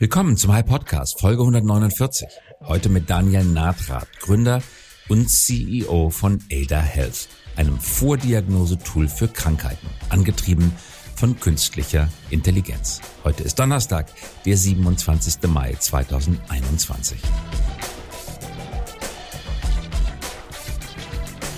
Willkommen zum High Podcast, Folge 149. Heute mit Daniel Nathrat, Gründer und CEO von Ada Health, einem Vordiagnose-Tool für Krankheiten, angetrieben von künstlicher Intelligenz. Heute ist Donnerstag, der 27. Mai 2021.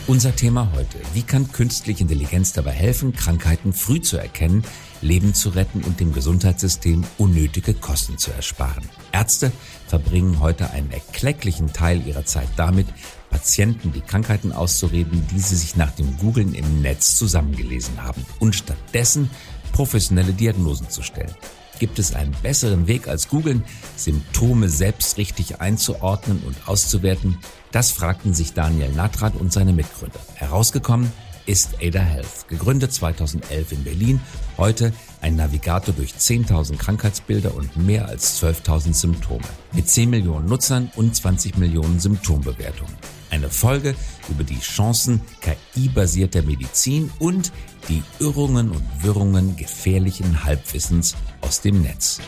Unser Thema heute. Wie kann künstliche Intelligenz dabei helfen, Krankheiten früh zu erkennen, Leben zu retten und dem Gesundheitssystem unnötige Kosten zu ersparen? Ärzte verbringen heute einen erklecklichen Teil ihrer Zeit damit, Patienten die Krankheiten auszureden, die sie sich nach dem Googlen im Netz zusammengelesen haben und stattdessen professionelle Diagnosen zu stellen. Gibt es einen besseren Weg als Googlen, Symptome selbst richtig einzuordnen und auszuwerten? Das fragten sich Daniel Natrat und seine Mitgründer. Herausgekommen ist Ada Health, gegründet 2011 in Berlin, heute ein Navigator durch 10.000 Krankheitsbilder und mehr als 12.000 Symptome, mit 10 Millionen Nutzern und 20 Millionen Symptombewertungen. Eine Folge über die Chancen KI-basierter Medizin und die Irrungen und Wirrungen gefährlichen Halbwissens aus dem Netz.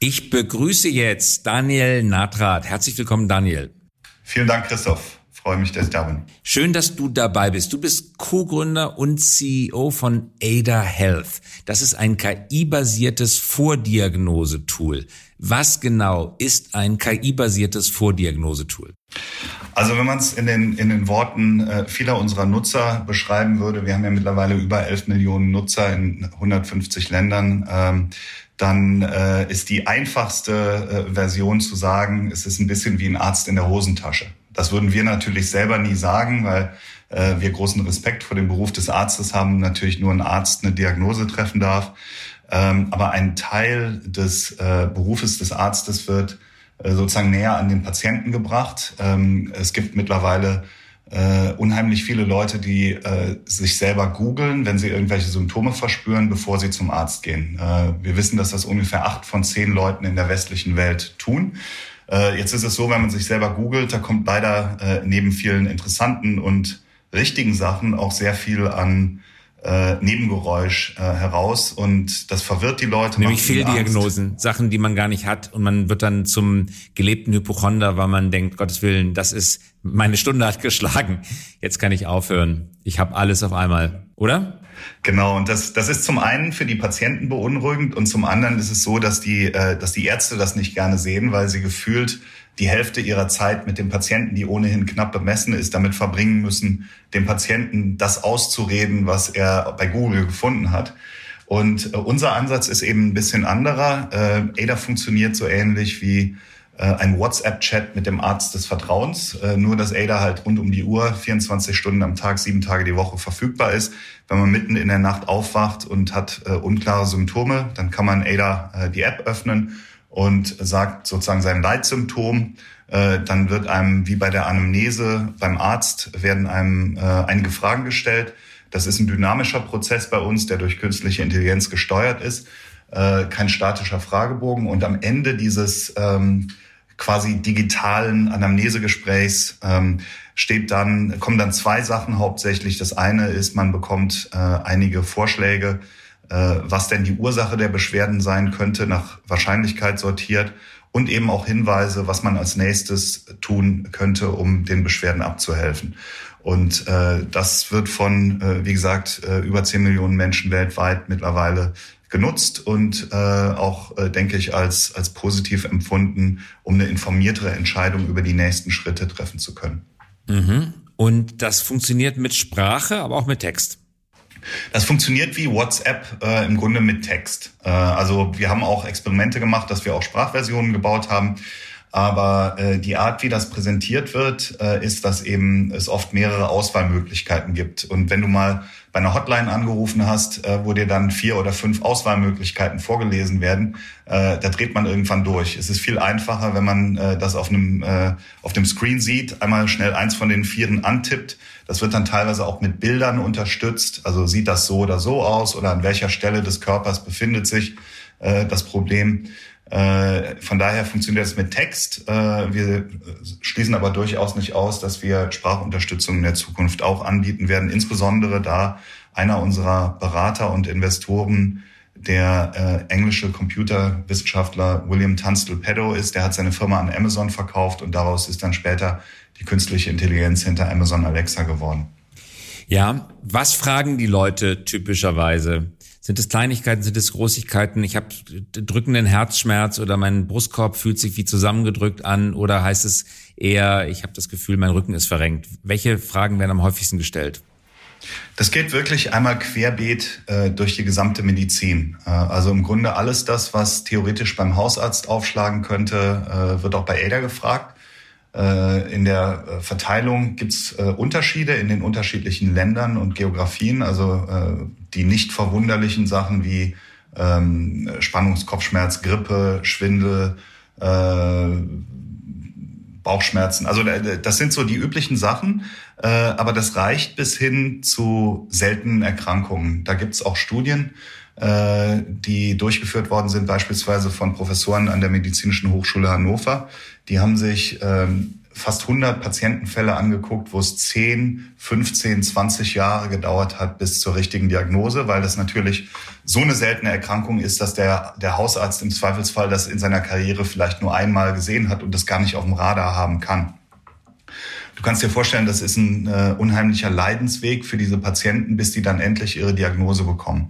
Ich begrüße jetzt Daniel Natrat. Herzlich willkommen, Daniel. Vielen Dank, Christoph. Freue mich, dass ich da bin. Schön, dass du dabei bist. Du bist Co-Gründer und CEO von Ada Health. Das ist ein KI-basiertes Vordiagnosetool. Was genau ist ein KI-basiertes Vordiagnosetool? Also wenn man es in den, in den Worten äh, vieler unserer Nutzer beschreiben würde, wir haben ja mittlerweile über 11 Millionen Nutzer in 150 Ländern, ähm, dann äh, ist die einfachste äh, Version zu sagen, es ist ein bisschen wie ein Arzt in der Hosentasche. Das würden wir natürlich selber nie sagen, weil äh, wir großen Respekt vor dem Beruf des Arztes haben, natürlich nur ein Arzt eine Diagnose treffen darf. Ähm, aber ein Teil des äh, Berufes des Arztes wird äh, sozusagen näher an den Patienten gebracht. Ähm, es gibt mittlerweile äh, unheimlich viele Leute, die äh, sich selber googeln, wenn sie irgendwelche Symptome verspüren, bevor sie zum Arzt gehen. Äh, wir wissen, dass das ungefähr acht von zehn Leuten in der westlichen Welt tun. Äh, jetzt ist es so, wenn man sich selber googelt, da kommt leider äh, neben vielen interessanten und richtigen Sachen auch sehr viel an äh, Nebengeräusch äh, heraus und das verwirrt die Leute. Nämlich Fehldiagnosen, Sachen, die man gar nicht hat und man wird dann zum gelebten Hypochonder, weil man denkt, Gottes Willen, das ist, meine Stunde hat geschlagen, jetzt kann ich aufhören. Ich habe alles auf einmal, oder? Genau, und das, das ist zum einen für die Patienten beunruhigend und zum anderen ist es so, dass die, äh, dass die Ärzte das nicht gerne sehen, weil sie gefühlt die Hälfte ihrer Zeit mit dem Patienten, die ohnehin knapp bemessen ist, damit verbringen müssen, dem Patienten das auszureden, was er bei Google gefunden hat. Und äh, unser Ansatz ist eben ein bisschen anderer. Äh, ADA funktioniert so ähnlich wie ein WhatsApp-Chat mit dem Arzt des Vertrauens, äh, nur dass ADA halt rund um die Uhr, 24 Stunden am Tag, sieben Tage die Woche verfügbar ist. Wenn man mitten in der Nacht aufwacht und hat äh, unklare Symptome, dann kann man ADA äh, die App öffnen und sagt sozusagen sein Leitsymptom, äh, dann wird einem wie bei der Anamnese beim Arzt werden einem äh, einige Fragen gestellt. Das ist ein dynamischer Prozess bei uns, der durch künstliche Intelligenz gesteuert ist, äh, kein statischer Fragebogen. Und am Ende dieses ähm, quasi digitalen Anamnesegesprächs ähm, steht dann, kommen dann zwei Sachen hauptsächlich. Das eine ist, man bekommt äh, einige Vorschläge, äh, was denn die Ursache der Beschwerden sein könnte, nach Wahrscheinlichkeit sortiert und eben auch Hinweise, was man als nächstes tun könnte, um den Beschwerden abzuhelfen. Und äh, das wird von, äh, wie gesagt, äh, über 10 Millionen Menschen weltweit mittlerweile genutzt und äh, auch, äh, denke ich, als, als positiv empfunden, um eine informiertere Entscheidung über die nächsten Schritte treffen zu können. Mhm. Und das funktioniert mit Sprache, aber auch mit Text. Das funktioniert wie WhatsApp äh, im Grunde mit Text. Äh, also wir haben auch Experimente gemacht, dass wir auch Sprachversionen gebaut haben. Aber äh, die Art, wie das präsentiert wird, äh, ist, dass eben es oft mehrere Auswahlmöglichkeiten gibt. Und wenn du mal bei einer Hotline angerufen hast, äh, wo dir dann vier oder fünf Auswahlmöglichkeiten vorgelesen werden, äh, da dreht man irgendwann durch. Es ist viel einfacher, wenn man äh, das auf einem äh, auf dem Screen sieht, einmal schnell eins von den vieren antippt. Das wird dann teilweise auch mit Bildern unterstützt. Also sieht das so oder so aus oder an welcher Stelle des Körpers befindet sich äh, das Problem. Äh, von daher funktioniert das mit Text. Äh, wir schließen aber durchaus nicht aus, dass wir Sprachunterstützung in der Zukunft auch anbieten werden, insbesondere da einer unserer Berater und Investoren der äh, englische Computerwissenschaftler William Tunstall Pedo ist. Der hat seine Firma an Amazon verkauft und daraus ist dann später die künstliche Intelligenz hinter Amazon Alexa geworden. Ja, was fragen die Leute typischerweise? Sind es Kleinigkeiten, sind es Großigkeiten? Ich habe drückenden Herzschmerz oder mein Brustkorb fühlt sich wie zusammengedrückt an oder heißt es eher, ich habe das Gefühl, mein Rücken ist verrenkt? Welche Fragen werden am häufigsten gestellt? Das geht wirklich einmal querbeet äh, durch die gesamte Medizin. Äh, also im Grunde alles das, was theoretisch beim Hausarzt aufschlagen könnte, äh, wird auch bei ADA gefragt. Äh, in der äh, Verteilung gibt's äh, Unterschiede in den unterschiedlichen Ländern und Geografien. Also die nicht verwunderlichen Sachen wie ähm, Spannungskopfschmerz, Grippe, Schwindel, Bauchschmerzen. Also das sind so die üblichen Sachen, äh, aber das reicht bis hin zu seltenen Erkrankungen. Da gibt es auch Studien, äh, die durchgeführt worden sind, beispielsweise von Professoren an der Medizinischen Hochschule Hannover. Die haben sich ähm, fast 100 Patientenfälle angeguckt, wo es 10, 15, 20 Jahre gedauert hat bis zur richtigen Diagnose, weil das natürlich so eine seltene Erkrankung ist, dass der, der Hausarzt im Zweifelsfall das in seiner Karriere vielleicht nur einmal gesehen hat und das gar nicht auf dem Radar haben kann. Du kannst dir vorstellen, das ist ein äh, unheimlicher Leidensweg für diese Patienten, bis die dann endlich ihre Diagnose bekommen.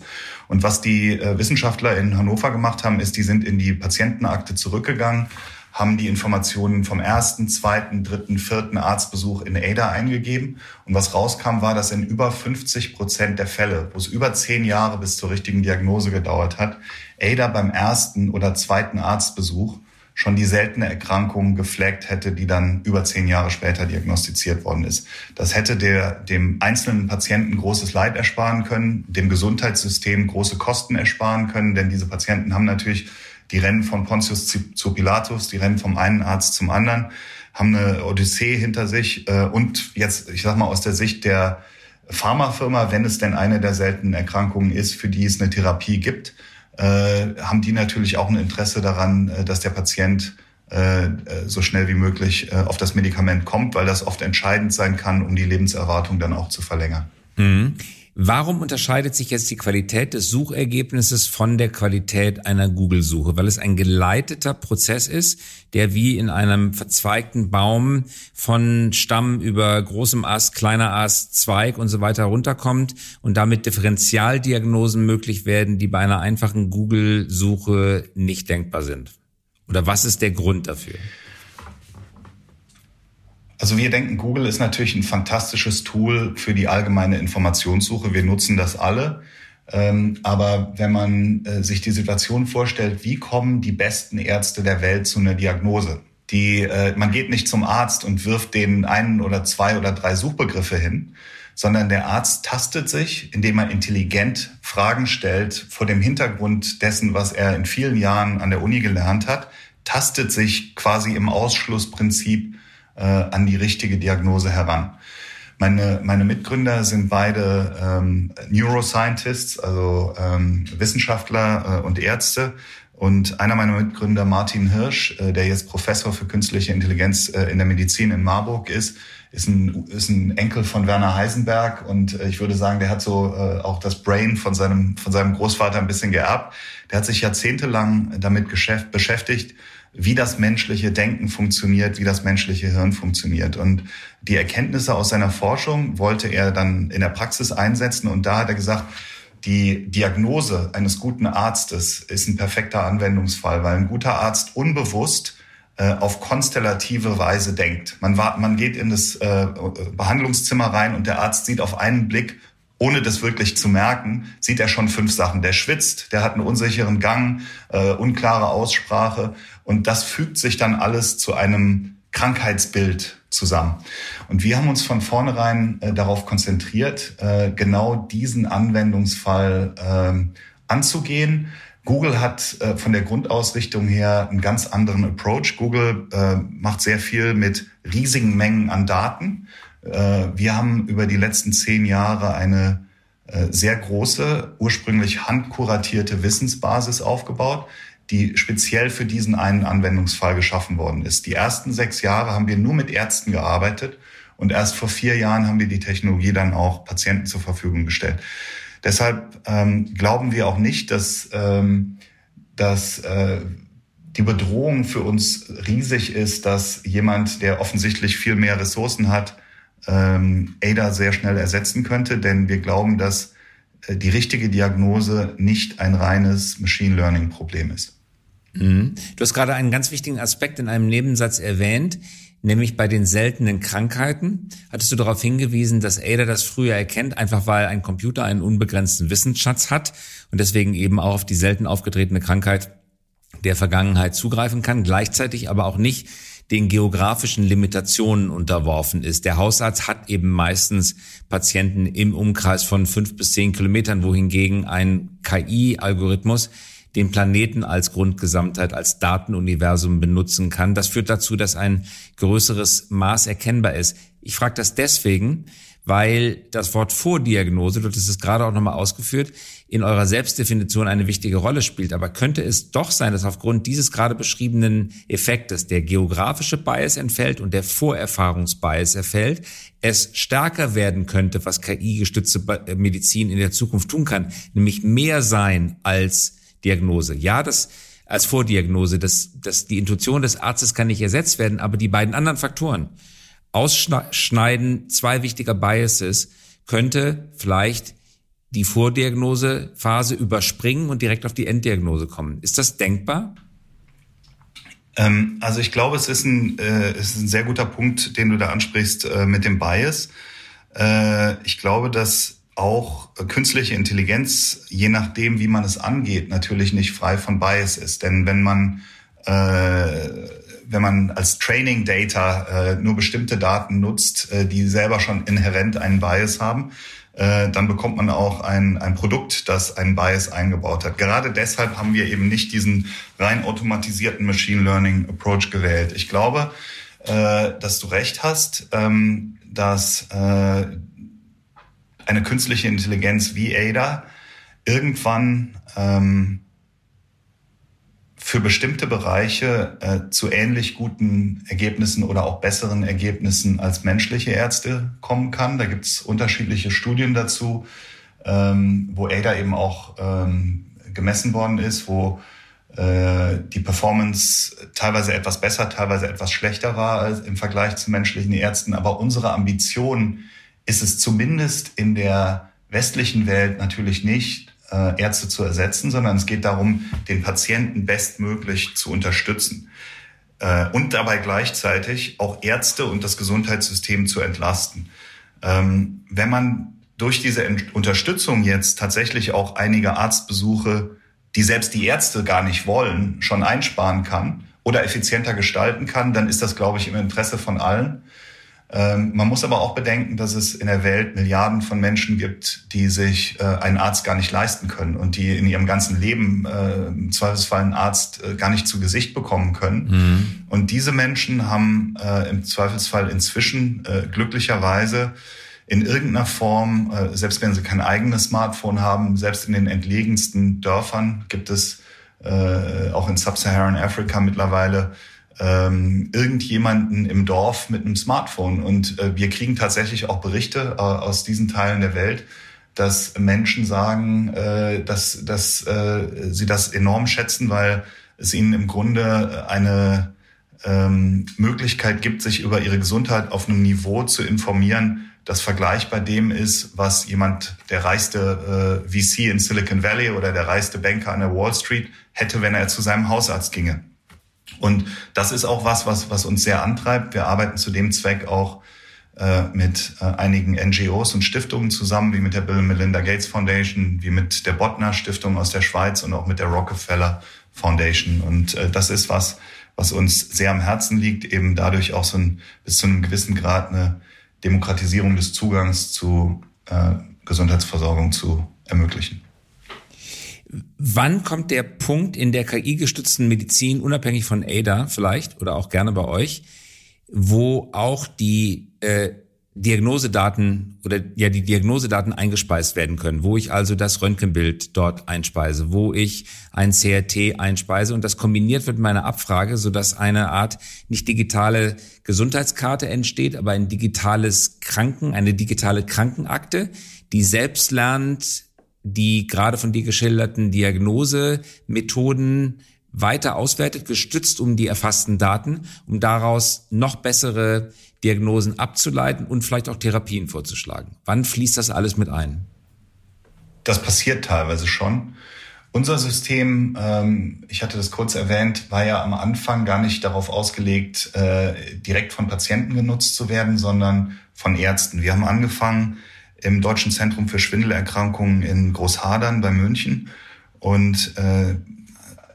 Und was die äh, Wissenschaftler in Hannover gemacht haben, ist, die sind in die Patientenakte zurückgegangen haben die Informationen vom ersten, zweiten, dritten, vierten Arztbesuch in ADA eingegeben. Und was rauskam, war, dass in über 50 Prozent der Fälle, wo es über zehn Jahre bis zur richtigen Diagnose gedauert hat, ADA beim ersten oder zweiten Arztbesuch schon die seltene Erkrankung geflaggt hätte, die dann über zehn Jahre später diagnostiziert worden ist. Das hätte der, dem einzelnen Patienten großes Leid ersparen können, dem Gesundheitssystem große Kosten ersparen können, denn diese Patienten haben natürlich die rennen von Pontius zu Pilatus, die rennen vom einen Arzt zum anderen, haben eine Odyssee hinter sich äh, und jetzt, ich sag mal, aus der Sicht der Pharmafirma, wenn es denn eine der seltenen Erkrankungen ist, für die es eine Therapie gibt, äh, haben die natürlich auch ein Interesse daran, äh, dass der Patient so schnell wie möglich auf das Medikament kommt, weil das oft entscheidend sein kann, um die Lebenserwartung dann auch zu verlängern. Mhm. Warum unterscheidet sich jetzt die Qualität des Suchergebnisses von der Qualität einer Google-Suche? Weil es ein geleiteter Prozess ist, der wie in einem verzweigten Baum von Stamm über großem Ast, kleiner Ast, Zweig und so weiter runterkommt und damit Differentialdiagnosen möglich werden, die bei einer einfachen Google-Suche nicht denkbar sind. Oder was ist der Grund dafür? Also wir denken, Google ist natürlich ein fantastisches Tool für die allgemeine Informationssuche. Wir nutzen das alle. Ähm, aber wenn man äh, sich die Situation vorstellt, wie kommen die besten Ärzte der Welt zu einer Diagnose? Die, äh, man geht nicht zum Arzt und wirft denen einen oder zwei oder drei Suchbegriffe hin, sondern der Arzt tastet sich, indem er intelligent Fragen stellt vor dem Hintergrund dessen, was er in vielen Jahren an der Uni gelernt hat, tastet sich quasi im Ausschlussprinzip äh, an die richtige Diagnose heran. Meine, meine Mitgründer sind beide ähm, Neuroscientists, also ähm, Wissenschaftler äh, und Ärzte. Und einer meiner Mitgründer, Martin Hirsch, äh, der jetzt Professor für künstliche Intelligenz äh, in der Medizin in Marburg ist, ist ein, ist ein Enkel von Werner Heisenberg. Und äh, ich würde sagen, der hat so äh, auch das Brain von seinem, von seinem Großvater ein bisschen geerbt. Der hat sich jahrzehntelang damit beschäftigt, wie das menschliche Denken funktioniert, wie das menschliche Hirn funktioniert. Und die Erkenntnisse aus seiner Forschung wollte er dann in der Praxis einsetzen. Und da hat er gesagt, die Diagnose eines guten Arztes ist ein perfekter Anwendungsfall, weil ein guter Arzt unbewusst äh, auf konstellative Weise denkt. Man, war, man geht in das äh, Behandlungszimmer rein und der Arzt sieht auf einen Blick, ohne das wirklich zu merken, sieht er schon fünf Sachen. Der schwitzt, der hat einen unsicheren Gang, äh, unklare Aussprache und das fügt sich dann alles zu einem Krankheitsbild zusammen. Und wir haben uns von vornherein äh, darauf konzentriert, äh, genau diesen Anwendungsfall äh, anzugehen. Google hat äh, von der Grundausrichtung her einen ganz anderen Approach. Google äh, macht sehr viel mit riesigen Mengen an Daten. Äh, wir haben über die letzten zehn Jahre eine sehr große, ursprünglich handkuratierte Wissensbasis aufgebaut, die speziell für diesen einen Anwendungsfall geschaffen worden ist. Die ersten sechs Jahre haben wir nur mit Ärzten gearbeitet und erst vor vier Jahren haben wir die Technologie dann auch Patienten zur Verfügung gestellt. Deshalb ähm, glauben wir auch nicht, dass, ähm, dass äh, die Bedrohung für uns riesig ist, dass jemand, der offensichtlich viel mehr Ressourcen hat, ähm, ADA sehr schnell ersetzen könnte, denn wir glauben, dass äh, die richtige Diagnose nicht ein reines Machine Learning Problem ist. Mhm. Du hast gerade einen ganz wichtigen Aspekt in einem Nebensatz erwähnt, nämlich bei den seltenen Krankheiten. Hattest du darauf hingewiesen, dass ADA das früher erkennt, einfach weil ein Computer einen unbegrenzten Wissensschatz hat und deswegen eben auch auf die selten aufgetretene Krankheit der Vergangenheit zugreifen kann, gleichzeitig aber auch nicht den geografischen Limitationen unterworfen ist. Der Hausarzt hat eben meistens Patienten im Umkreis von fünf bis zehn Kilometern, wohingegen ein KI-Algorithmus den Planeten als Grundgesamtheit, als Datenuniversum benutzen kann. Das führt dazu, dass ein größeres Maß erkennbar ist. Ich frage das deswegen, weil das Wort Vordiagnose, du hast es gerade auch nochmal ausgeführt, in eurer Selbstdefinition eine wichtige Rolle spielt. Aber könnte es doch sein, dass aufgrund dieses gerade beschriebenen Effektes der geografische Bias entfällt und der Vorerfahrungsbias erfällt, es stärker werden könnte, was KI-gestützte Medizin in der Zukunft tun kann, nämlich mehr sein als Diagnose. Ja, das als Vordiagnose, das, das, die Intuition des Arztes kann nicht ersetzt werden, aber die beiden anderen Faktoren, Ausschneiden zwei wichtiger Biases, könnte vielleicht die Vordiagnosephase überspringen und direkt auf die Enddiagnose kommen. Ist das denkbar? Ähm, also ich glaube, es ist ein, äh, es ist ein sehr guter Punkt, den du da ansprichst äh, mit dem Bias. Äh, ich glaube, dass auch künstliche Intelligenz, je nachdem, wie man es angeht, natürlich nicht frei von Bias ist. Denn wenn man äh, wenn man als Training Data äh, nur bestimmte Daten nutzt, äh, die selber schon inhärent einen Bias haben, äh, dann bekommt man auch ein, ein Produkt, das einen Bias eingebaut hat. Gerade deshalb haben wir eben nicht diesen rein automatisierten Machine Learning Approach gewählt. Ich glaube, äh, dass du recht hast, ähm, dass äh, eine künstliche Intelligenz wie Ada irgendwann ähm, für bestimmte Bereiche äh, zu ähnlich guten Ergebnissen oder auch besseren Ergebnissen als menschliche Ärzte kommen kann. Da gibt es unterschiedliche Studien dazu, ähm, wo ADA eben auch ähm, gemessen worden ist, wo äh, die Performance teilweise etwas besser, teilweise etwas schlechter war als im Vergleich zu menschlichen Ärzten. Aber unsere Ambition ist es zumindest in der westlichen Welt natürlich nicht, äh, Ärzte zu ersetzen, sondern es geht darum, den Patienten bestmöglich zu unterstützen äh, und dabei gleichzeitig auch Ärzte und das Gesundheitssystem zu entlasten. Ähm, wenn man durch diese Unterstützung jetzt tatsächlich auch einige Arztbesuche, die selbst die Ärzte gar nicht wollen, schon einsparen kann oder effizienter gestalten kann, dann ist das, glaube ich, im Interesse von allen. Ähm, man muss aber auch bedenken, dass es in der Welt Milliarden von Menschen gibt, die sich äh, einen Arzt gar nicht leisten können und die in ihrem ganzen Leben äh, im Zweifelsfall einen Arzt äh, gar nicht zu Gesicht bekommen können. Mhm. Und diese Menschen haben äh, im Zweifelsfall inzwischen äh, glücklicherweise in irgendeiner Form, selbst wenn sie kein eigenes Smartphone haben, selbst in den entlegensten Dörfern gibt es auch in Sub-Saharan Afrika mittlerweile ähm, irgendjemanden im Dorf mit einem Smartphone. Und äh, wir kriegen tatsächlich auch Berichte äh, aus diesen Teilen der Welt, dass Menschen sagen, äh, dass, dass äh, sie das enorm schätzen, weil es ihnen im Grunde eine ähm, Möglichkeit gibt, sich über ihre Gesundheit auf einem Niveau zu informieren, das vergleichbar dem ist, was jemand, der reichste äh, VC in Silicon Valley oder der reichste Banker an der Wall Street hätte, wenn er zu seinem Hausarzt ginge. Und das ist auch was, was, was uns sehr antreibt. Wir arbeiten zu dem Zweck auch äh, mit äh, einigen NGOs und Stiftungen zusammen, wie mit der Bill Melinda Gates Foundation, wie mit der Botner Stiftung aus der Schweiz und auch mit der Rockefeller Foundation. Und äh, das ist was, was uns sehr am Herzen liegt, eben dadurch auch so ein, bis zu einem gewissen Grad eine Demokratisierung des Zugangs zu äh, Gesundheitsversorgung zu ermöglichen. Wann kommt der Punkt in der KI-gestützten Medizin, unabhängig von ADA vielleicht oder auch gerne bei euch, wo auch die äh, Diagnosedaten oder ja die Diagnosedaten eingespeist werden können, wo ich also das Röntgenbild dort einspeise, wo ich ein CRT einspeise und das kombiniert wird mit meiner Abfrage, so dass eine Art nicht digitale Gesundheitskarte entsteht, aber ein digitales Kranken, eine digitale Krankenakte, die selbst lernt, die gerade von dir geschilderten Diagnosemethoden weiter auswertet, gestützt um die erfassten Daten, um daraus noch bessere Diagnosen abzuleiten und vielleicht auch Therapien vorzuschlagen. Wann fließt das alles mit ein? Das passiert teilweise schon. Unser System, ähm, ich hatte das kurz erwähnt, war ja am Anfang gar nicht darauf ausgelegt, äh, direkt von Patienten genutzt zu werden, sondern von Ärzten. Wir haben angefangen im Deutschen Zentrum für Schwindelerkrankungen in Großhadern bei München und äh,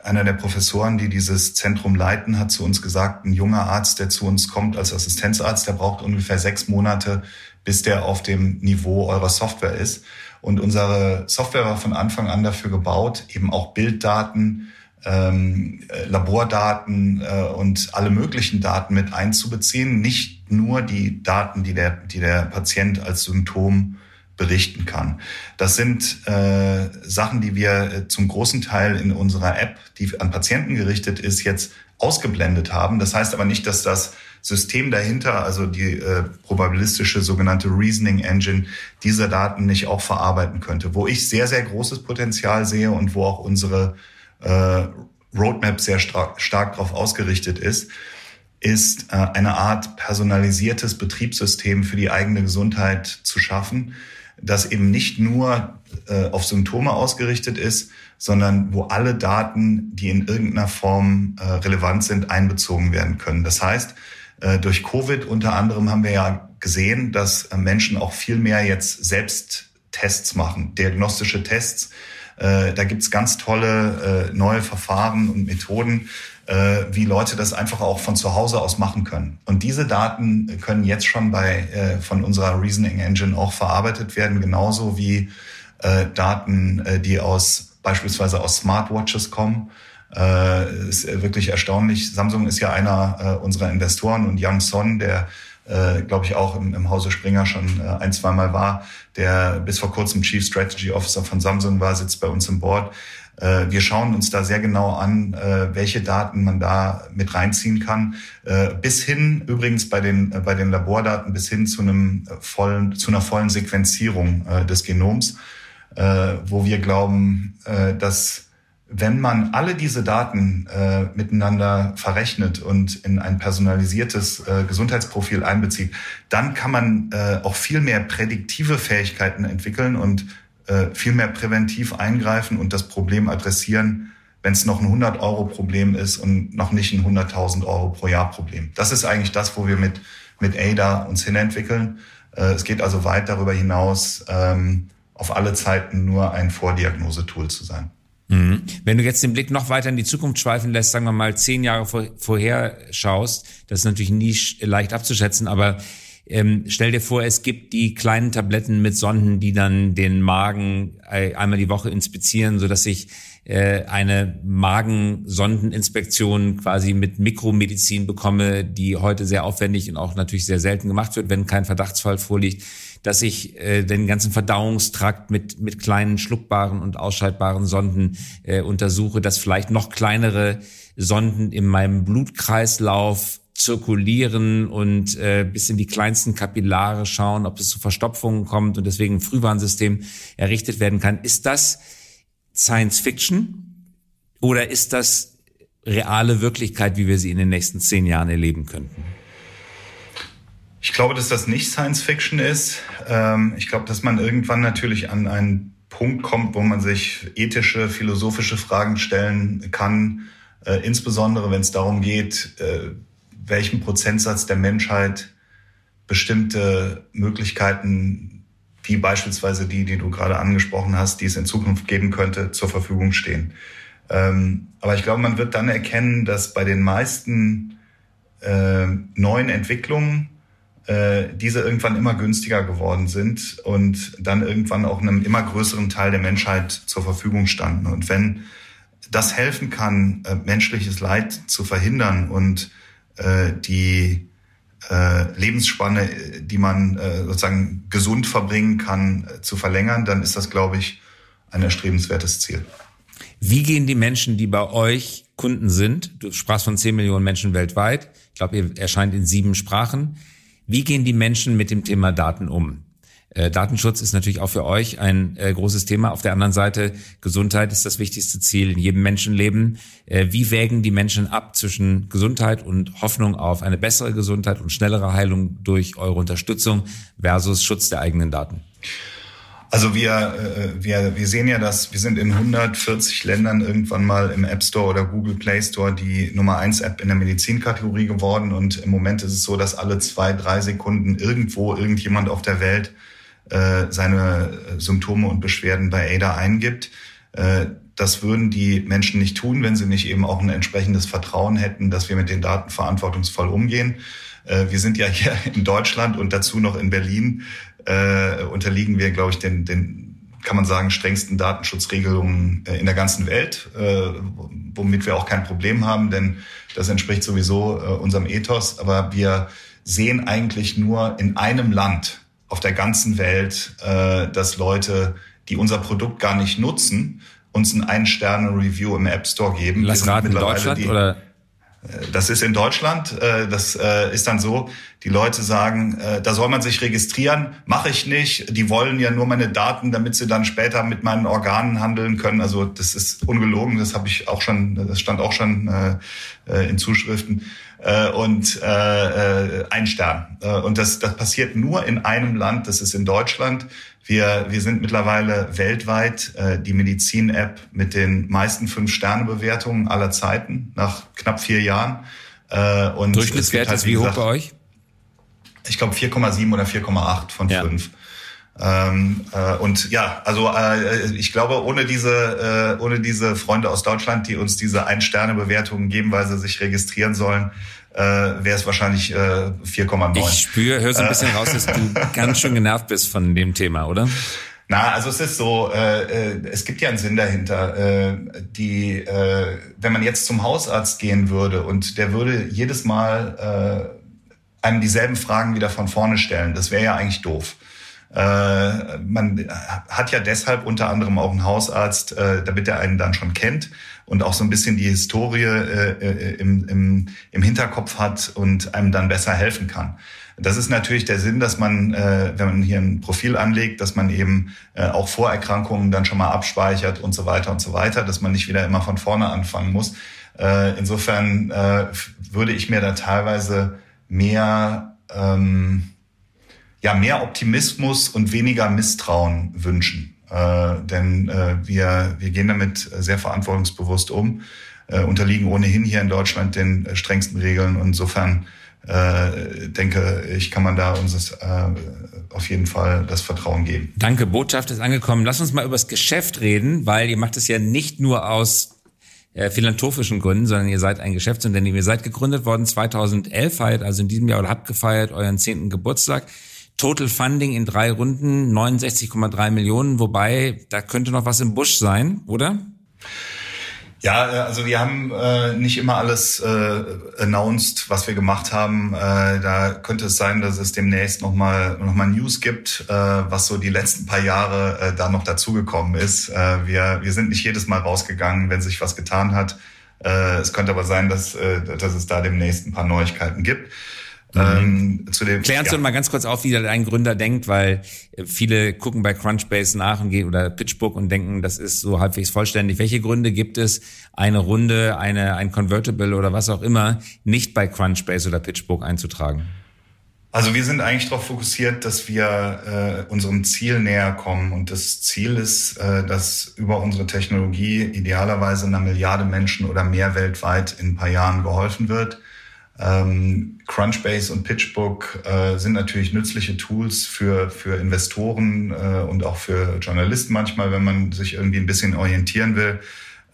einer der Professoren, die dieses Zentrum leiten, hat zu uns gesagt, ein junger Arzt, der zu uns kommt als Assistenzarzt, der braucht ungefähr sechs Monate, bis der auf dem Niveau eurer Software ist. Und unsere Software war von Anfang an dafür gebaut, eben auch Bilddaten, ähm, äh, Labordaten äh, und alle möglichen Daten mit einzubeziehen, nicht nur die Daten, die der, die der Patient als Symptom berichten kann. Das sind äh, Sachen, die wir äh, zum großen Teil in unserer App, die an Patienten gerichtet ist, jetzt ausgeblendet haben. Das heißt aber nicht, dass das System dahinter, also die äh, probabilistische sogenannte Reasoning Engine, diese Daten nicht auch verarbeiten könnte. Wo ich sehr, sehr großes Potenzial sehe und wo auch unsere äh, Roadmap sehr stark, stark darauf ausgerichtet ist, ist äh, eine Art personalisiertes Betriebssystem für die eigene Gesundheit zu schaffen, das eben nicht nur äh, auf Symptome ausgerichtet ist, sondern wo alle Daten, die in irgendeiner Form äh, relevant sind, einbezogen werden können. Das heißt, äh, durch Covid unter anderem haben wir ja gesehen, dass äh, Menschen auch viel mehr jetzt selbst Tests machen, diagnostische Tests. Äh, da gibt's ganz tolle neue Verfahren und Methoden, äh, wie Leute das einfach auch von zu Hause aus machen können. Und diese Daten können jetzt schon bei äh, von unserer Reasoning Engine auch verarbeitet werden, genauso wie äh, Daten, äh, die aus beispielsweise aus Smartwatches kommen. Äh, ist wirklich erstaunlich. Samsung ist ja einer äh, unserer Investoren und Yang Son, der äh, glaube ich auch im, im Hause Springer schon äh, ein, zwei Mal war, der bis vor kurzem Chief Strategy Officer von Samsung war, sitzt bei uns im Board. Äh, wir schauen uns da sehr genau an, äh, welche Daten man da mit reinziehen kann. Äh, bis hin, übrigens bei den, bei den Labordaten, bis hin zu einem vollen, zu einer vollen Sequenzierung des Genoms, wo wir glauben, dass wenn man alle diese Daten äh, miteinander verrechnet und in ein personalisiertes äh, Gesundheitsprofil einbezieht, dann kann man äh, auch viel mehr prädiktive Fähigkeiten entwickeln und äh, viel mehr präventiv eingreifen und das Problem adressieren, wenn es noch ein 100-Euro-Problem ist und noch nicht ein 100.000 Euro pro Jahr-Problem. Das ist eigentlich das, wo wir mit, mit ADA uns hinentwickeln. Äh, es geht also weit darüber hinaus, ähm, auf alle Zeiten nur ein Vordiagnosetool zu sein. Mhm. Wenn du jetzt den Blick noch weiter in die Zukunft schweifen lässt, sagen wir mal zehn Jahre vor, vorher schaust, das ist natürlich nie leicht abzuschätzen, aber ähm, stell dir vor, es gibt die kleinen Tabletten mit Sonden, die dann den Magen äh, einmal die Woche inspizieren, so dass ich äh, eine Magensondeninspektion quasi mit Mikromedizin bekomme, die heute sehr aufwendig und auch natürlich sehr selten gemacht wird, wenn kein Verdachtsfall vorliegt, dass ich äh, den ganzen Verdauungstrakt mit mit kleinen schluckbaren und ausscheidbaren Sonden äh, untersuche, dass vielleicht noch kleinere Sonden in meinem Blutkreislauf zirkulieren und äh, bis in die kleinsten Kapillare schauen, ob es zu Verstopfungen kommt und deswegen ein Frühwarnsystem errichtet werden kann. Ist das Science Fiction oder ist das reale Wirklichkeit, wie wir sie in den nächsten zehn Jahren erleben könnten? Ich glaube, dass das nicht Science Fiction ist. Ähm, ich glaube, dass man irgendwann natürlich an einen Punkt kommt, wo man sich ethische, philosophische Fragen stellen kann, äh, insbesondere wenn es darum geht, äh, welchem Prozentsatz der Menschheit bestimmte Möglichkeiten, wie beispielsweise die, die du gerade angesprochen hast, die es in Zukunft geben könnte, zur Verfügung stehen. Ähm, aber ich glaube, man wird dann erkennen, dass bei den meisten äh, neuen Entwicklungen äh, diese irgendwann immer günstiger geworden sind und dann irgendwann auch einem immer größeren Teil der Menschheit zur Verfügung standen. Und wenn das helfen kann, äh, menschliches Leid zu verhindern und äh, die äh, Lebensspanne, die man äh, sozusagen gesund verbringen kann, äh, zu verlängern, dann ist das, glaube ich, ein erstrebenswertes Ziel. Wie gehen die Menschen, die bei euch Kunden sind, du sprachst von 10 Millionen Menschen weltweit, ich glaube, ihr erscheint in sieben Sprachen, wie gehen die Menschen mit dem Thema Daten um? Äh, Datenschutz ist natürlich auch für euch ein äh, großes Thema. Auf der anderen Seite, Gesundheit ist das wichtigste Ziel in jedem Menschenleben. Äh, wie wägen die Menschen ab zwischen Gesundheit und Hoffnung auf eine bessere Gesundheit und schnellere Heilung durch eure Unterstützung versus Schutz der eigenen Daten? Also wir, äh, wir, wir sehen ja, dass wir sind in 140 Ländern irgendwann mal im App Store oder Google Play Store die Nummer eins App in der Medizinkategorie geworden. Und im Moment ist es so, dass alle zwei, drei Sekunden irgendwo irgendjemand auf der Welt äh, seine Symptome und Beschwerden bei ADA eingibt. Äh, das würden die Menschen nicht tun, wenn sie nicht eben auch ein entsprechendes Vertrauen hätten, dass wir mit den Daten verantwortungsvoll umgehen. Äh, wir sind ja hier in Deutschland und dazu noch in Berlin äh, unterliegen wir, glaube ich, den, den kann man sagen, strengsten Datenschutzregelungen äh, in der ganzen Welt, äh, womit wir auch kein Problem haben, denn das entspricht sowieso äh, unserem Ethos. Aber wir sehen eigentlich nur in einem Land auf der ganzen Welt, dass Leute, die unser Produkt gar nicht nutzen, uns ein Ein-Sterne-Review im App Store geben. Lass raten, in Deutschland die, oder? Das ist in Deutschland. Das ist dann so, die Leute sagen, da soll man sich registrieren. Mache ich nicht. Die wollen ja nur meine Daten, damit sie dann später mit meinen Organen handeln können. Also das ist ungelogen. Das habe ich auch schon, das stand auch schon in Zuschriften. Und ein Stern. Und das, das passiert nur in einem Land. Das ist in Deutschland. Wir, wir sind mittlerweile weltweit äh, die Medizin-App mit den meisten Fünf-Sterne-Bewertungen aller Zeiten nach knapp vier Jahren. Äh, und Durchschnittswert halt, ist wie hoch bei euch? Ich glaube 4,7 oder 4,8 von ja. 5. Ähm, äh, und ja, also äh, ich glaube, ohne diese, äh, ohne diese Freunde aus Deutschland, die uns diese Ein-Sterne-Bewertungen geben, weil sie sich registrieren sollen, äh, wäre es wahrscheinlich äh, 4,9. Ich spüre, hör so ein bisschen raus, dass du ganz schön genervt bist von dem Thema, oder? Na, also es ist so, äh, äh, es gibt ja einen Sinn dahinter. Äh, die, äh, wenn man jetzt zum Hausarzt gehen würde und der würde jedes Mal äh, einem dieselben Fragen wieder von vorne stellen, das wäre ja eigentlich doof. Äh, man hat ja deshalb unter anderem auch einen Hausarzt, äh, damit er einen dann schon kennt und auch so ein bisschen die Historie äh, im, im, im Hinterkopf hat und einem dann besser helfen kann. Das ist natürlich der Sinn, dass man, wenn man hier ein Profil anlegt, dass man eben auch Vorerkrankungen dann schon mal abspeichert und so weiter und so weiter, dass man nicht wieder immer von vorne anfangen muss. Insofern würde ich mir da teilweise mehr ähm, ja mehr Optimismus und weniger Misstrauen wünschen. Äh, denn äh, wir, wir gehen damit sehr verantwortungsbewusst um, äh, unterliegen ohnehin hier in Deutschland den äh, strengsten Regeln. Und insofern äh, denke ich, kann man da uns äh, auf jeden Fall das Vertrauen geben. Danke, Botschaft ist angekommen. Lass uns mal über das Geschäft reden, weil ihr macht es ja nicht nur aus äh, philanthropischen Gründen, sondern ihr seid ein Geschäftsunternehmen. Ihr seid gegründet worden 2011, feiert also in diesem Jahr oder habt gefeiert euren zehnten Geburtstag. Total Funding in drei Runden 69,3 Millionen, wobei da könnte noch was im Busch sein, oder? Ja, äh, also wir haben äh, nicht immer alles äh, announced, was wir gemacht haben. Äh, da könnte es sein, dass es demnächst nochmal noch mal News gibt, äh, was so die letzten paar Jahre äh, da noch dazugekommen ist. Äh, wir, wir sind nicht jedes Mal rausgegangen, wenn sich was getan hat. Äh, es könnte aber sein, dass, äh, dass es da demnächst ein paar Neuigkeiten gibt. Mhm. Ähm, zu dem, Klären Sie ja. mal ganz kurz auf, wie ein Gründer denkt, weil äh, viele gucken bei Crunchbase nach und gehen oder Pitchbook und denken, das ist so halbwegs vollständig. Welche Gründe gibt es, eine Runde, eine, ein Convertible oder was auch immer nicht bei Crunchbase oder Pitchbook einzutragen? Also wir sind eigentlich darauf fokussiert, dass wir äh, unserem Ziel näher kommen. Und das Ziel ist, äh, dass über unsere Technologie idealerweise einer Milliarde Menschen oder mehr weltweit in ein paar Jahren geholfen wird. Ähm, Crunchbase und PitchBook äh, sind natürlich nützliche Tools für, für Investoren äh, und auch für Journalisten manchmal, wenn man sich irgendwie ein bisschen orientieren will.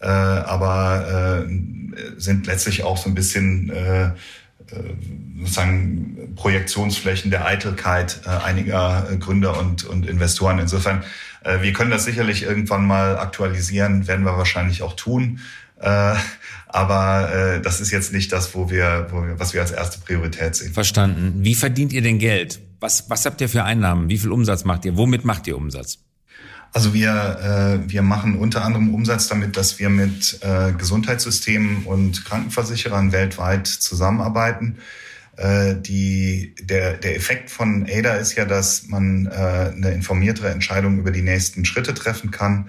Äh, aber äh, sind letztlich auch so ein bisschen äh, äh sozusagen Projektionsflächen der Eitelkeit einiger Gründer und, und Investoren. Insofern, wir können das sicherlich irgendwann mal aktualisieren, werden wir wahrscheinlich auch tun. Aber äh, das ist jetzt nicht das, wo wir, wo wir, was wir als erste Priorität sehen. Verstanden. Wie verdient ihr denn Geld? Was, was habt ihr für Einnahmen? Wie viel Umsatz macht ihr? Womit macht ihr Umsatz? Also wir, äh, wir machen unter anderem Umsatz damit, dass wir mit äh, Gesundheitssystemen und Krankenversicherern weltweit zusammenarbeiten. Äh, die, der, der Effekt von ADA ist ja, dass man äh, eine informiertere Entscheidung über die nächsten Schritte treffen kann.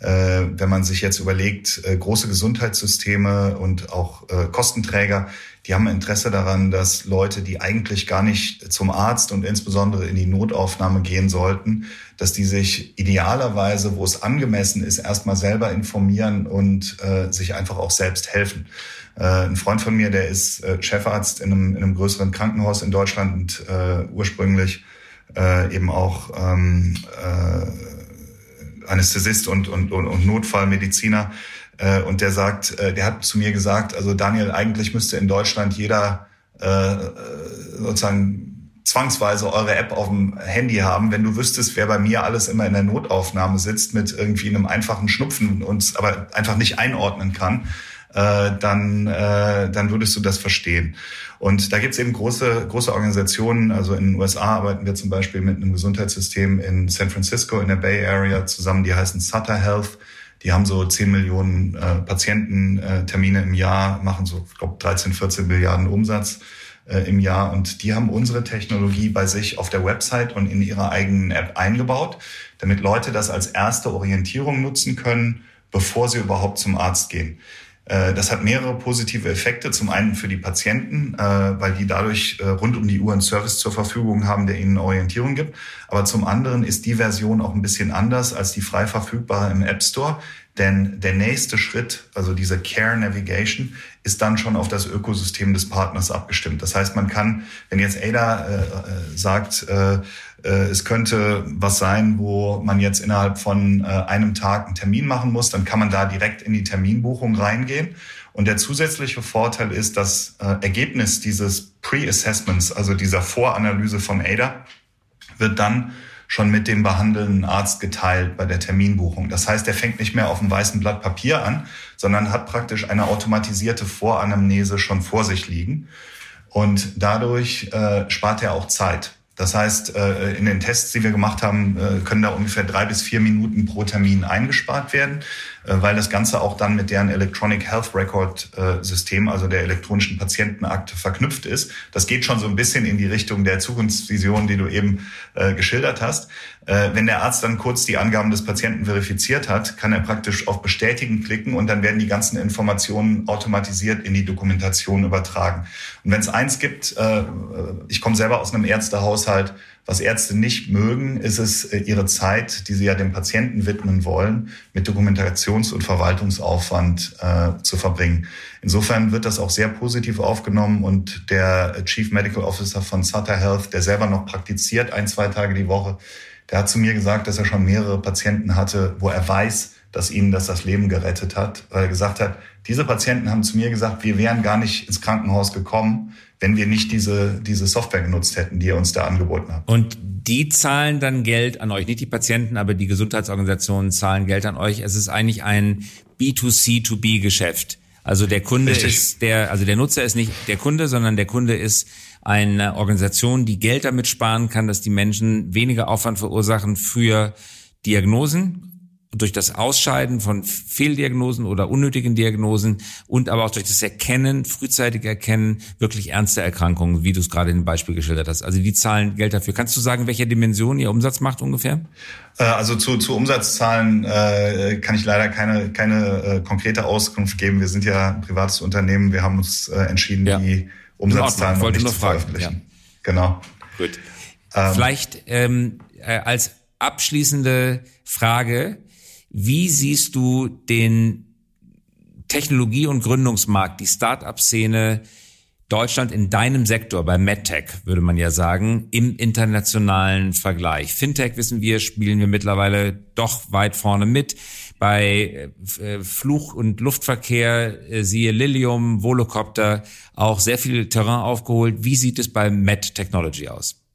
Äh, wenn man sich jetzt überlegt, äh, große Gesundheitssysteme und auch äh, Kostenträger, die haben Interesse daran, dass Leute, die eigentlich gar nicht zum Arzt und insbesondere in die Notaufnahme gehen sollten, dass die sich idealerweise, wo es angemessen ist, erstmal selber informieren und äh, sich einfach auch selbst helfen. Ein Freund von mir, der ist Chefarzt in einem, in einem größeren Krankenhaus in Deutschland und ursprünglich eben auch ähm, äh, Anästhesist und, und, und, und Notfallmediziner. Äh, und der sagt, äh, der hat zu mir gesagt, also Daniel, eigentlich müsste in Deutschland jeder äh, sozusagen zwangsweise eure App auf dem Handy haben, wenn du wüsstest, wer bei mir alles immer in der Notaufnahme sitzt mit irgendwie einem einfachen Schnupfen und aber einfach nicht einordnen kann, äh, dann, äh, dann würdest du das verstehen. Und da gibt's eben große, große Organisationen. Also in den USA arbeiten wir zum Beispiel mit einem Gesundheitssystem in San Francisco in der Bay Area zusammen, die heißen Sutter Health. Die haben so 10 Millionen äh, Patiententermine äh, im Jahr, machen so, ich glaube, 13, 14 Milliarden Umsatz äh, im Jahr. Und die haben unsere Technologie bei sich auf der Website und in ihrer eigenen App eingebaut, damit Leute das als erste Orientierung nutzen können, bevor sie überhaupt zum Arzt gehen. Äh, das hat mehrere positive Effekte. Zum einen für die Patienten, äh, weil die dadurch äh, rund um die Uhr einen Service zur Verfügung haben, der ihnen Orientierung gibt. Aber zum anderen ist die Version auch ein bisschen anders als die frei verfügbare im App Store. Denn der nächste Schritt, also diese Care Navigation, ist dann schon auf das Ökosystem des Partners abgestimmt. Das heißt, man kann, wenn jetzt Ada äh, sagt, äh, es könnte was sein, wo man jetzt innerhalb von äh, einem Tag einen Termin machen muss, dann kann man da direkt in die Terminbuchung reingehen. Und der zusätzliche Vorteil ist, das äh, Ergebnis dieses Pre-Assessments, also dieser Voranalyse von ADA, wird dann schon mit dem behandelnden Arzt geteilt bei der Terminbuchung. Das heißt, er fängt nicht mehr auf einem weißen Blatt Papier an, sondern hat praktisch eine automatisierte Voranamnese schon vor sich liegen. Und dadurch äh, spart er auch Zeit. Das heißt, äh, in den Tests, die wir gemacht haben, äh, können da ungefähr drei bis vier Minuten pro Termin eingespart werden, weil das Ganze auch dann mit deren Electronic Health Record System, also der elektronischen Patientenakte, verknüpft ist. Das geht schon so ein bisschen in die Richtung der Zukunftsvision, die du eben geschildert hast. Wenn der Arzt dann kurz die Angaben des Patienten verifiziert hat, kann er praktisch auf Bestätigen klicken und dann werden die ganzen Informationen automatisiert in die Dokumentation übertragen. Und wenn es eins gibt, ich komme selber aus einem Ärztehaus, halt, was Ärzte nicht mögen, ist es äh, ihre Zeit, die sie ja dem Patienten widmen wollen, mit Dokumentations- und Verwaltungsaufwand äh, zu verbringen. Insofern wird das auch sehr positiv aufgenommen und der Chief Medical Officer von Sutter Health, der selber noch praktiziert, ein, zwei Tage die Woche, der hat zu mir gesagt, dass er schon mehrere Patienten hatte, wo er weiß, dass ihnen das das Leben gerettet hat, weil er gesagt hat, diese Patienten haben zu mir gesagt, wir wären gar nicht ins Krankenhaus gekommen, wenn wir nicht diese, diese Software genutzt hätten, die ihr uns da angeboten habt. Und die zahlen dann Geld an euch, nicht die Patienten, aber die Gesundheitsorganisationen zahlen Geld an euch. Es ist eigentlich ein B2C2B-Geschäft. Also der Kunde Richtig. ist der, also der Nutzer ist nicht der Kunde, sondern der Kunde ist eine Organisation, die Geld damit sparen kann, dass die Menschen weniger Aufwand verursachen für Diagnosen durch das Ausscheiden von Fehldiagnosen oder unnötigen Diagnosen und aber auch durch das Erkennen, frühzeitige Erkennen wirklich ernster Erkrankungen, wie du es gerade in dem Beispiel geschildert hast. Also die zahlen Geld dafür. Kannst du sagen, welche Dimension ihr Umsatz macht ungefähr? Äh, also zu, zu Umsatzzahlen äh, kann ich leider keine, keine äh, konkrete Auskunft geben. Wir sind ja ein privates Unternehmen. Wir haben uns äh, entschieden, ja. die Umsatzzahlen noch nicht zu veröffentlichen. Ja. Genau. Gut. Ähm, Vielleicht ähm, äh, als abschließende Frage, wie siehst du den Technologie- und Gründungsmarkt, die Start-up-Szene Deutschland in deinem Sektor, bei MedTech, würde man ja sagen, im internationalen Vergleich? Fintech, wissen wir, spielen wir mittlerweile doch weit vorne mit. Bei äh, Fluch- und Luftverkehr, äh, siehe Lilium, Volocopter, auch sehr viel Terrain aufgeholt. Wie sieht es bei Med Technology aus?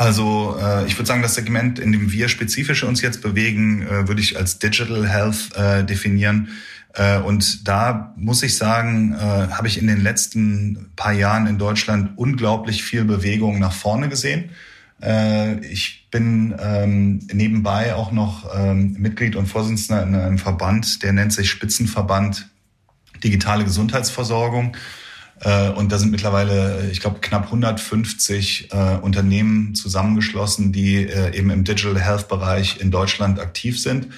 Also äh, ich würde sagen, das Segment, in dem wir spezifisch uns jetzt bewegen, äh, würde ich als Digital Health äh, definieren. Äh, und da muss ich sagen, äh, habe ich in den letzten paar Jahren in Deutschland unglaublich viel Bewegung nach vorne gesehen. Äh, ich bin ähm, nebenbei auch noch ähm, Mitglied und Vorsitzender in einem Verband, der nennt sich Spitzenverband Digitale Gesundheitsversorgung. Und da sind mittlerweile, ich glaube, knapp 150 äh, Unternehmen zusammengeschlossen, die äh, eben im Digital Health Bereich in Deutschland aktiv sind.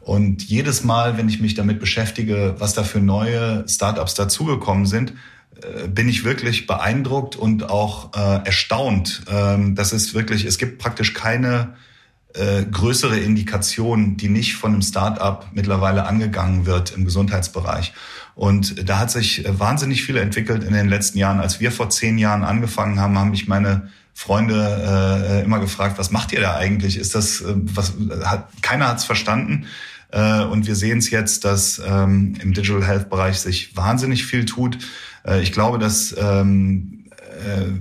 Und jedes Mal, wenn ich mich damit beschäftige, was da für neue Startups dazugekommen sind, äh, bin ich wirklich beeindruckt und auch äh, erstaunt. Ähm, das ist wirklich, es gibt praktisch keine äh, größere Indikation, die nicht von einem Startup mittlerweile angegangen wird im Gesundheitsbereich. Und da hat sich wahnsinnig viel entwickelt in den letzten Jahren. Als wir vor zehn Jahren angefangen haben, haben mich meine Freunde äh, immer gefragt, was macht ihr da eigentlich? Ist das, äh, was, hat, keiner hat es verstanden. Äh, und wir sehen es jetzt, dass ähm, im Digital Health Bereich sich wahnsinnig viel tut. Äh, ich glaube, dass ähm, äh,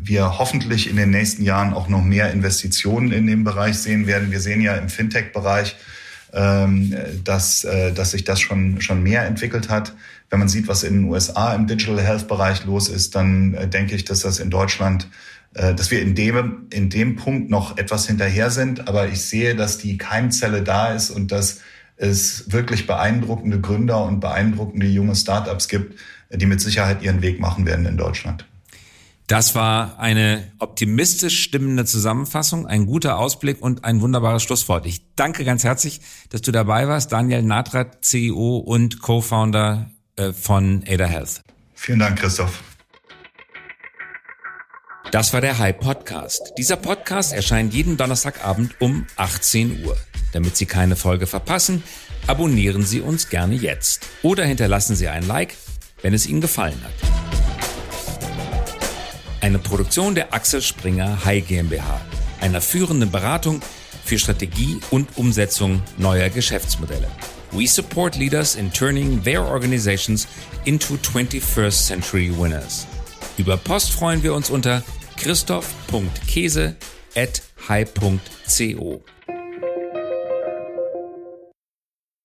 wir hoffentlich in den nächsten Jahren auch noch mehr Investitionen in dem Bereich sehen werden. Wir sehen ja im Fintech-Bereich, ähm, dass, äh, dass sich das schon, schon mehr entwickelt hat. Wenn man sieht, was in den USA im Digital Health Bereich los ist, dann äh, denke ich, dass das in Deutschland äh, dass wir in dem, in dem Punkt noch etwas hinterher sind. Aber ich sehe, dass die Keimzelle da ist und dass es wirklich beeindruckende Gründer und beeindruckende junge Startups gibt, die mit Sicherheit ihren Weg machen werden in Deutschland. Das war eine optimistisch stimmende Zusammenfassung, ein guter Ausblick und ein wunderbares Schlusswort. Ich danke ganz herzlich, dass du dabei warst. Daniel Natrat, CEO und Co-Founder äh, von Ada Health. Vielen Dank, Christoph. Das war der High Podcast. Dieser Podcast erscheint jeden Donnerstagabend um 18 Uhr. Damit Sie keine Folge verpassen, abonnieren Sie uns gerne jetzt oder hinterlassen Sie ein Like, wenn es Ihnen gefallen hat. Eine Produktion der Axel Springer High GmbH, einer führenden Beratung für Strategie und Umsetzung neuer Geschäftsmodelle. We support leaders in turning their organizations into 21st century winners. Über Post freuen wir uns unter christoph.käse at high.co.